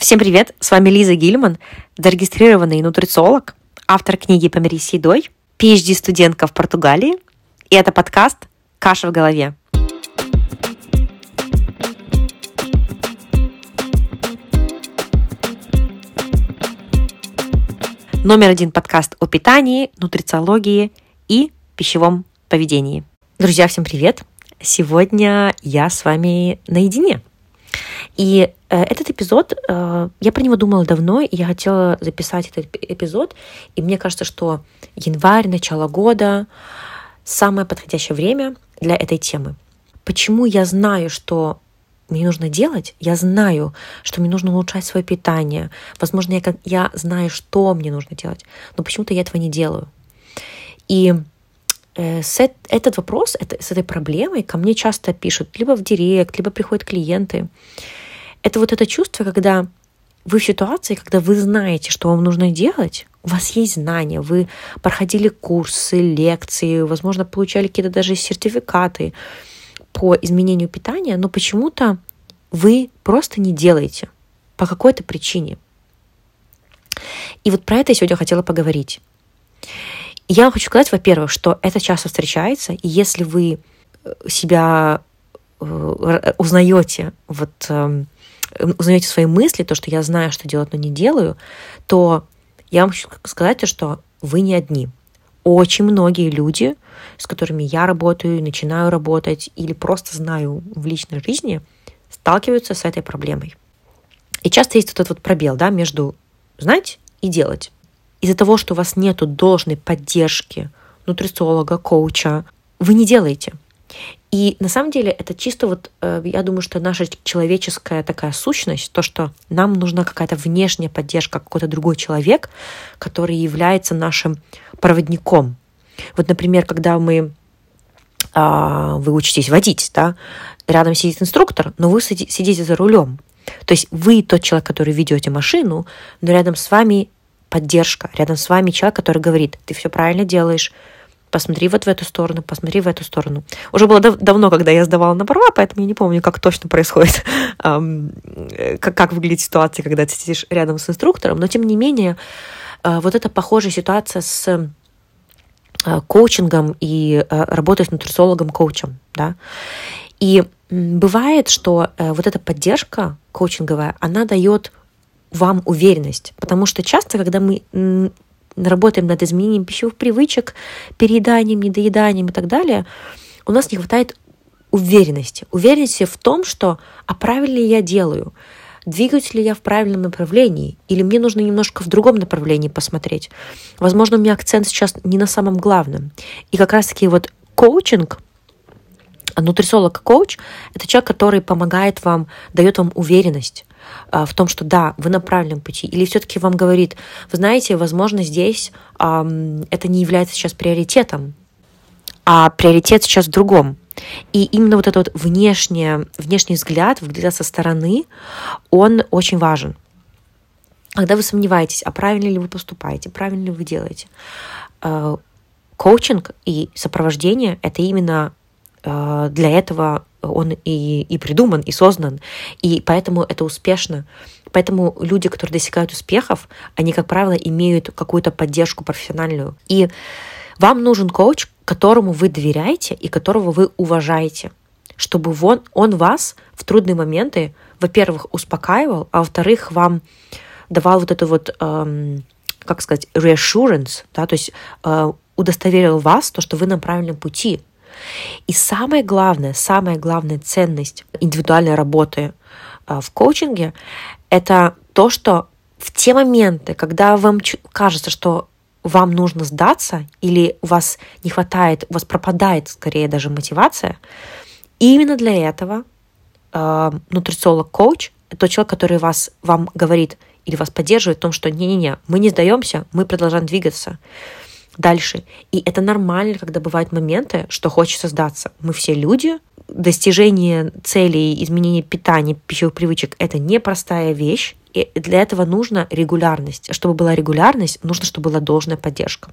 Всем привет! С вами Лиза Гильман, зарегистрированный нутрициолог, автор книги «Помирись с едой», PhD-студентка в Португалии, и это подкаст «Каша в голове». Номер один подкаст о питании, нутрициологии и пищевом поведении. Друзья, всем привет! Сегодня я с вами наедине. И э, этот эпизод, э, я про него думала давно, и я хотела записать этот эпизод, и мне кажется, что январь, начало года самое подходящее время для этой темы. Почему я знаю, что мне нужно делать, я знаю, что мне нужно улучшать свое питание. Возможно, я, я знаю, что мне нужно делать, но почему-то я этого не делаю. И с этот вопрос, это, с этой проблемой ко мне часто пишут либо в директ, либо приходят клиенты. Это вот это чувство, когда вы в ситуации, когда вы знаете, что вам нужно делать, у вас есть знания, вы проходили курсы, лекции, возможно, получали какие-то даже сертификаты по изменению питания, но почему-то вы просто не делаете по какой-то причине. И вот про это я сегодня хотела поговорить. Я хочу сказать, во-первых, что это часто встречается, и если вы э, себя э, узнаете, вот эм, узнаете свои мысли, то, что я знаю, что делать, но не делаю, то я вам хочу сказать, что вы не одни. Очень многие люди, с которыми я работаю, начинаю работать или просто знаю в личной жизни, сталкиваются с этой проблемой. И часто есть вот этот вот пробел да, между знать и делать из-за того, что у вас нет должной поддержки нутрициолога, коуча, вы не делаете. И на самом деле это чисто вот, э, я думаю, что наша человеческая такая сущность, то, что нам нужна какая-то внешняя поддержка, какой-то другой человек, который является нашим проводником. Вот, например, когда мы а, вы учитесь водить, да, рядом сидит инструктор, но вы сидите за рулем. То есть вы тот человек, который ведете машину, но рядом с вами поддержка. Рядом с вами человек, который говорит, ты все правильно делаешь, посмотри вот в эту сторону, посмотри в эту сторону. Уже было дав- давно, когда я сдавала на права, поэтому я не помню, как точно происходит, как, как выглядит ситуация, когда ты сидишь рядом с инструктором, но тем не менее, э, вот эта похожая ситуация с э, коучингом и э, работой с нутрициологом-коучем, да. И бывает, что вот эта поддержка коучинговая, она дает вам уверенность. Потому что часто, когда мы работаем над изменением пищевых привычек, перееданием, недоеданием и так далее, у нас не хватает уверенности. Уверенности в том, что а правильно я делаю, двигаюсь ли я в правильном направлении, или мне нужно немножко в другом направлении посмотреть. Возможно, у меня акцент сейчас не на самом главном. И как раз-таки вот коучинг, нутрициолог-коуч – это человек, который помогает вам, дает вам уверенность в том, что да, вы на правильном пути, или все-таки вам говорит, вы знаете, возможно, здесь это не является сейчас приоритетом, а приоритет сейчас в другом. И именно вот этот вот внешний, внешний взгляд, взгляд со стороны, он очень важен. Когда вы сомневаетесь, а правильно ли вы поступаете, правильно ли вы делаете, э, коучинг и сопровождение — это именно э, для этого он и, и придуман, и создан, и поэтому это успешно. Поэтому люди, которые достигают успехов, они, как правило, имеют какую-то поддержку профессиональную. И вам нужен коуч, которому вы доверяете и которого вы уважаете, чтобы он, он вас в трудные моменты, во-первых, успокаивал, а во-вторых, вам давал вот это вот, эм, как сказать, reassurance, да, то есть э, удостоверил вас, то, что вы на правильном пути, и самое главное, самая главная ценность индивидуальной работы а, в коучинге — это то, что в те моменты, когда вам кажется, что вам нужно сдаться или у вас не хватает, у вас пропадает скорее даже мотивация, именно для этого э, нутрициолог-коуч — это тот человек, который вас, вам говорит или вас поддерживает в том, что не-не-не, мы не сдаемся, мы продолжаем двигаться дальше. И это нормально, когда бывают моменты, что хочется сдаться. Мы все люди, достижение целей, изменение питания, пищевых привычек – это непростая вещь, и для этого нужна регулярность. Чтобы была регулярность, нужно, чтобы была должная поддержка.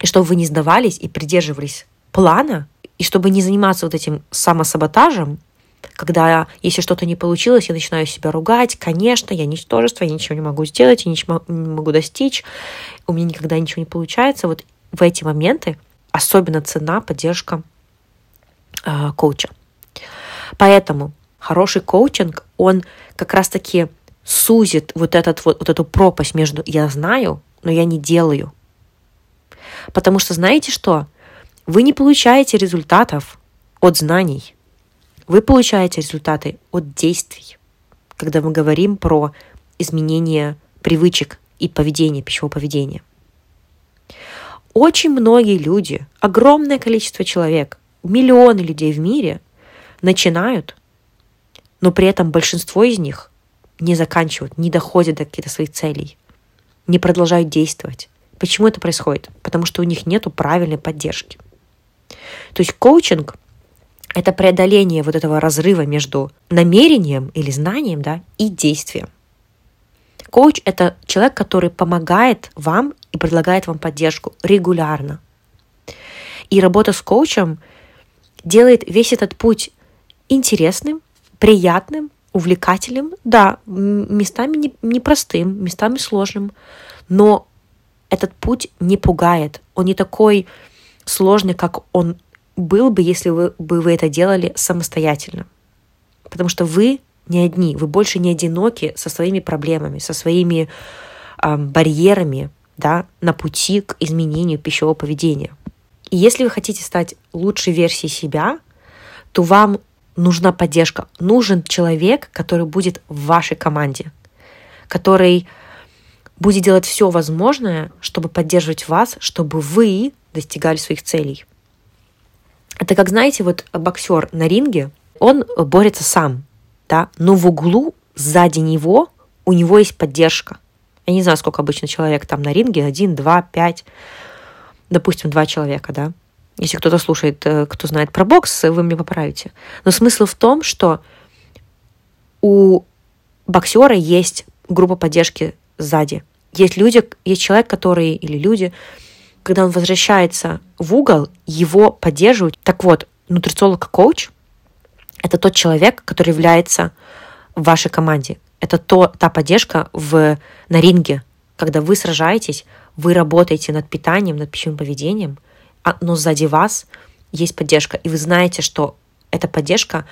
И чтобы вы не сдавались и придерживались плана, и чтобы не заниматься вот этим самосаботажем, когда если что-то не получилось, я начинаю себя ругать. Конечно, я ничтожество, я ничего не могу сделать, я ничего не могу достичь, у меня никогда ничего не получается. Вот в эти моменты особенно цена поддержка э, коуча. Поэтому хороший коучинг, он как раз-таки сузит вот, этот, вот, вот эту пропасть между «я знаю», но я не делаю. Потому что знаете что? Вы не получаете результатов от знаний. Вы получаете результаты от действий. Когда мы говорим про изменение привычек и поведения, пищевого поведения. Очень многие люди, огромное количество человек, миллионы людей в мире начинают, но при этом большинство из них не заканчивают, не доходят до каких-то своих целей, не продолжают действовать. Почему это происходит? Потому что у них нет правильной поддержки. То есть коучинг — это преодоление вот этого разрыва между намерением или знанием да, и действием. Коуч — это человек, который помогает вам и предлагает вам поддержку регулярно. И работа с коучем делает весь этот путь интересным, приятным, увлекательным, да, местами непростым, местами сложным, но этот путь не пугает, он не такой сложный, как он был бы, если вы, бы вы это делали самостоятельно. Потому что вы не одни, вы больше не одиноки со своими проблемами, со своими э, барьерами да, на пути к изменению пищевого поведения. И если вы хотите стать лучшей версией себя, то вам нужна поддержка. Нужен человек, который будет в вашей команде, который будет делать все возможное, чтобы поддерживать вас, чтобы вы достигали своих целей. Это как, знаете, вот боксер на ринге, он борется сам, да, но в углу сзади него у него есть поддержка. Я не знаю, сколько обычно человек там на ринге, один, два, пять, допустим, два человека, да. Если кто-то слушает, э, кто знает про бокс, вы мне поправите. Но смысл в том, что у боксера есть группа поддержки сзади. Есть люди, есть человек, который, или люди, когда он возвращается в угол, его поддерживают. Так вот, нутрициолог-коуч – это тот человек, который является в вашей команде. Это то, та поддержка в, на ринге, когда вы сражаетесь, вы работаете над питанием, над пищевым поведением, а, но сзади вас есть поддержка, и вы знаете, что эта поддержка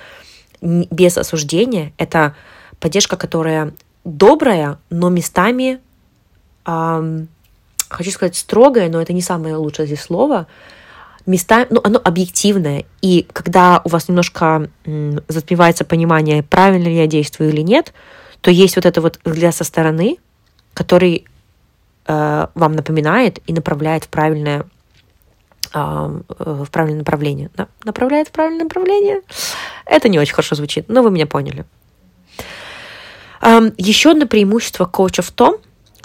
без осуждения, это поддержка, которая добрая, но местами эм, хочу сказать строгое, но это не самое лучшее здесь слово, места, ну, оно объективное. И когда у вас немножко затмевается понимание, правильно ли я действую или нет, то есть вот это вот взгляд со стороны, который э, вам напоминает и направляет в правильное э, в правильное направление. Да? Направляет в правильное направление? Это не очень хорошо звучит, но вы меня поняли. Еще одно преимущество коуча в том,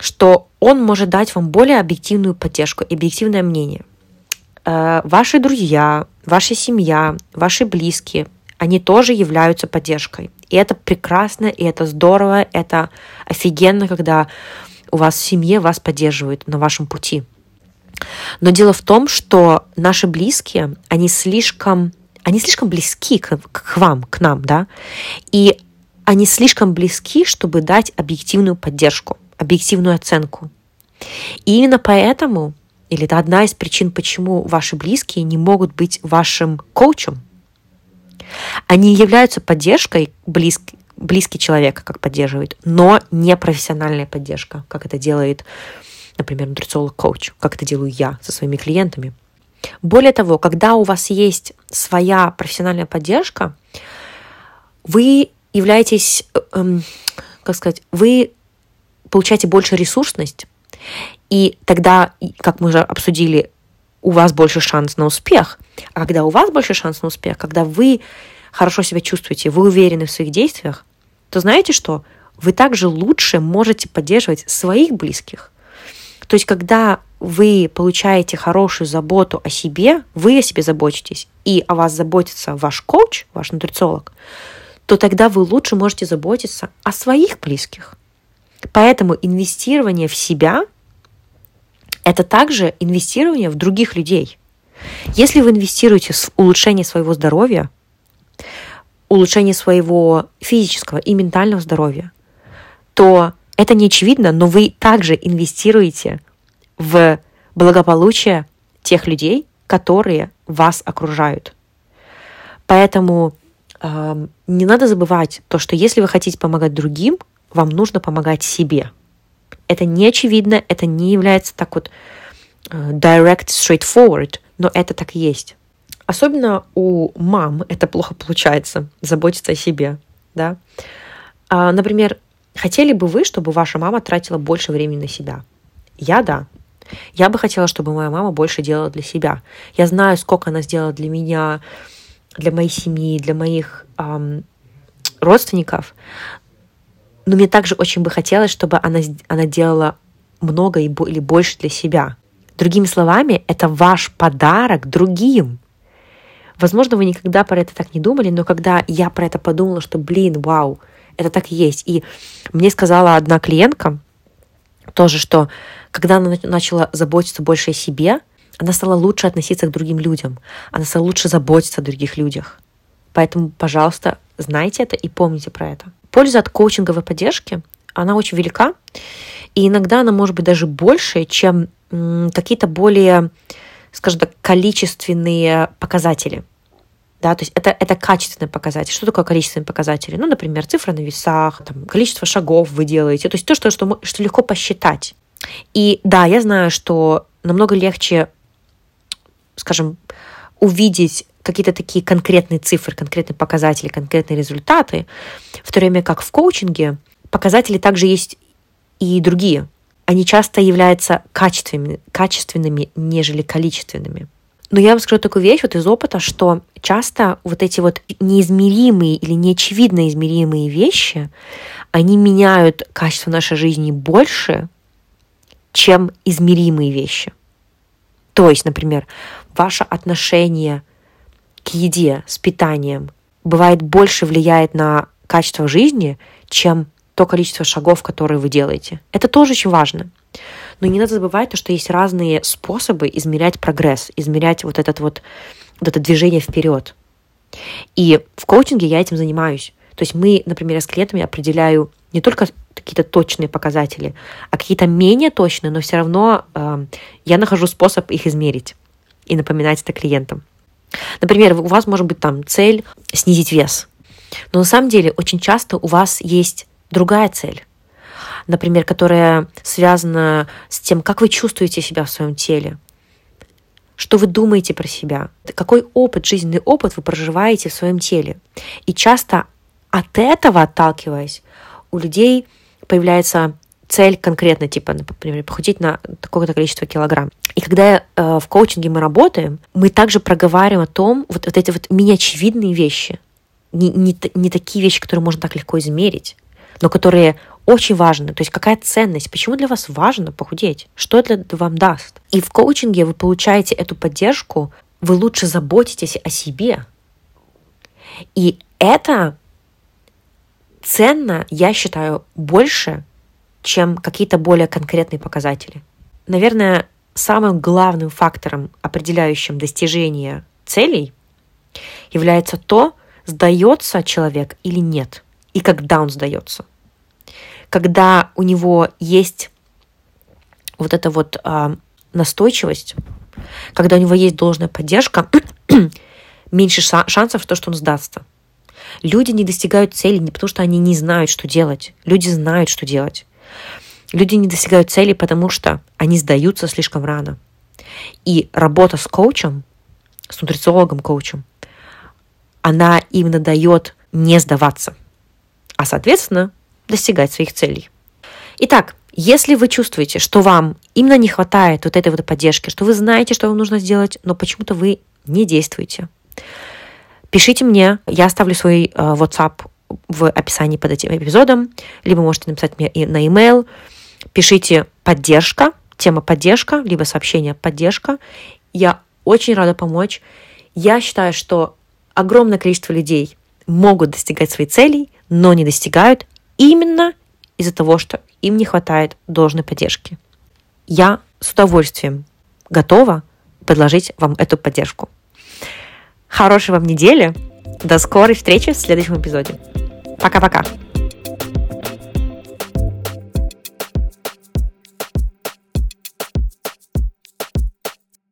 что он может дать вам более объективную поддержку объективное мнение. Э, ваши друзья, ваша семья, ваши близкие, они тоже являются поддержкой. И это прекрасно, и это здорово, это офигенно, когда у вас в семье вас поддерживают на вашем пути. Но дело в том, что наши близкие, они слишком, они слишком близки к, к вам, к нам, да, и они слишком близки, чтобы дать объективную поддержку объективную оценку. И именно поэтому, или это одна из причин, почему ваши близкие не могут быть вашим коучем, они являются поддержкой близкий, близкий человек, как поддерживает, но не профессиональная поддержка, как это делает, например, нутрициолог-коуч, как это делаю я со своими клиентами. Более того, когда у вас есть своя профессиональная поддержка, вы являетесь, эм, как сказать, вы получаете больше ресурсность, и тогда, как мы уже обсудили, у вас больше шанс на успех. А когда у вас больше шанс на успех, когда вы хорошо себя чувствуете, вы уверены в своих действиях, то знаете что? Вы также лучше можете поддерживать своих близких. То есть, когда вы получаете хорошую заботу о себе, вы о себе заботитесь, и о вас заботится ваш коуч, ваш нутрициолог, то тогда вы лучше можете заботиться о своих близких. Поэтому инвестирование в себя – это также инвестирование в других людей. Если вы инвестируете в улучшение своего здоровья, улучшение своего физического и ментального здоровья, то это не очевидно, но вы также инвестируете в благополучие тех людей, которые вас окружают. Поэтому э, не надо забывать то, что если вы хотите помогать другим, вам нужно помогать себе. Это не очевидно, это не является так вот э, direct, straightforward, но это так и есть. Особенно у мам это плохо получается, заботиться о себе, да. А, например, хотели бы вы, чтобы ваша мама тратила больше времени на себя? Я да. Я бы хотела, чтобы моя мама больше делала для себя. Я знаю, сколько она сделала для меня, для моей семьи, для моих эм, родственников. Но мне также очень бы хотелось, чтобы она, она делала много или больше для себя. Другими словами, это ваш подарок другим. Возможно, вы никогда про это так не думали, но когда я про это подумала, что, блин, вау, это так и есть. И мне сказала одна клиентка тоже, что когда она начала заботиться больше о себе, она стала лучше относиться к другим людям, она стала лучше заботиться о других людях. Поэтому, пожалуйста, знайте это и помните про это. Польза от коучинговой поддержки, она очень велика, и иногда она может быть даже больше, чем какие-то более, скажем так, количественные показатели. Да, то есть это, это качественный показатель. Что такое количественные показатели? Ну, например, цифра на весах, там, количество шагов вы делаете. То есть то, что, что, что легко посчитать. И да, я знаю, что намного легче, скажем, увидеть какие-то такие конкретные цифры, конкретные показатели, конкретные результаты, в то время как в коучинге показатели также есть и другие. Они часто являются качественными, качественными нежели количественными. Но я вам скажу такую вещь вот из опыта, что часто вот эти вот неизмеримые или неочевидно измеримые вещи, они меняют качество нашей жизни больше, чем измеримые вещи. То есть, например, ваше отношение к еде с питанием бывает больше влияет на качество жизни, чем то количество шагов, которые вы делаете. Это тоже очень важно. Но не надо забывать то, что есть разные способы измерять прогресс, измерять вот, этот вот, вот это движение вперед. И в коучинге я этим занимаюсь. То есть мы, например, с клиентами определяю не только какие-то точные показатели, а какие-то менее точные, но все равно э, я нахожу способ их измерить и напоминать это клиентам. Например, у вас может быть там цель снизить вес, но на самом деле очень часто у вас есть другая цель, например, которая связана с тем, как вы чувствуете себя в своем теле, что вы думаете про себя, какой опыт, жизненный опыт вы проживаете в своем теле. И часто от этого отталкиваясь, у людей появляется цель конкретно, типа, например, похудеть на такое-то количество килограмм. И когда э, в коучинге мы работаем, мы также проговариваем о том, вот, вот эти вот неочевидные вещи, не, не, не такие вещи, которые можно так легко измерить, но которые очень важны. То есть какая ценность, почему для вас важно похудеть, что это вам даст. И в коучинге вы получаете эту поддержку, вы лучше заботитесь о себе. И это ценно, я считаю, больше, чем какие-то более конкретные показатели. Наверное, самым главным фактором, определяющим достижение целей, является то, сдается человек или нет, и когда он сдается. Когда у него есть вот эта вот а, настойчивость, когда у него есть должная поддержка, меньше шансов, то, что он сдастся. Люди не достигают цели не потому, что они не знают, что делать. Люди знают, что делать. Люди не достигают цели, потому что они сдаются слишком рано. И работа с коучем, с нутрициологом-коучем, она именно дает не сдаваться, а, соответственно, достигать своих целей. Итак, если вы чувствуете, что вам именно не хватает вот этой вот поддержки, что вы знаете, что вам нужно сделать, но почему-то вы не действуете, Пишите мне, я оставлю свой э, WhatsApp в описании под этим эпизодом, либо можете написать мне и на email. Пишите поддержка, тема поддержка, либо сообщение поддержка. Я очень рада помочь. Я считаю, что огромное количество людей могут достигать своих целей, но не достигают именно из-за того, что им не хватает должной поддержки. Я с удовольствием готова предложить вам эту поддержку. Хорошей вам недели До скорой встречи в следующем эпизоде. Пока-пока.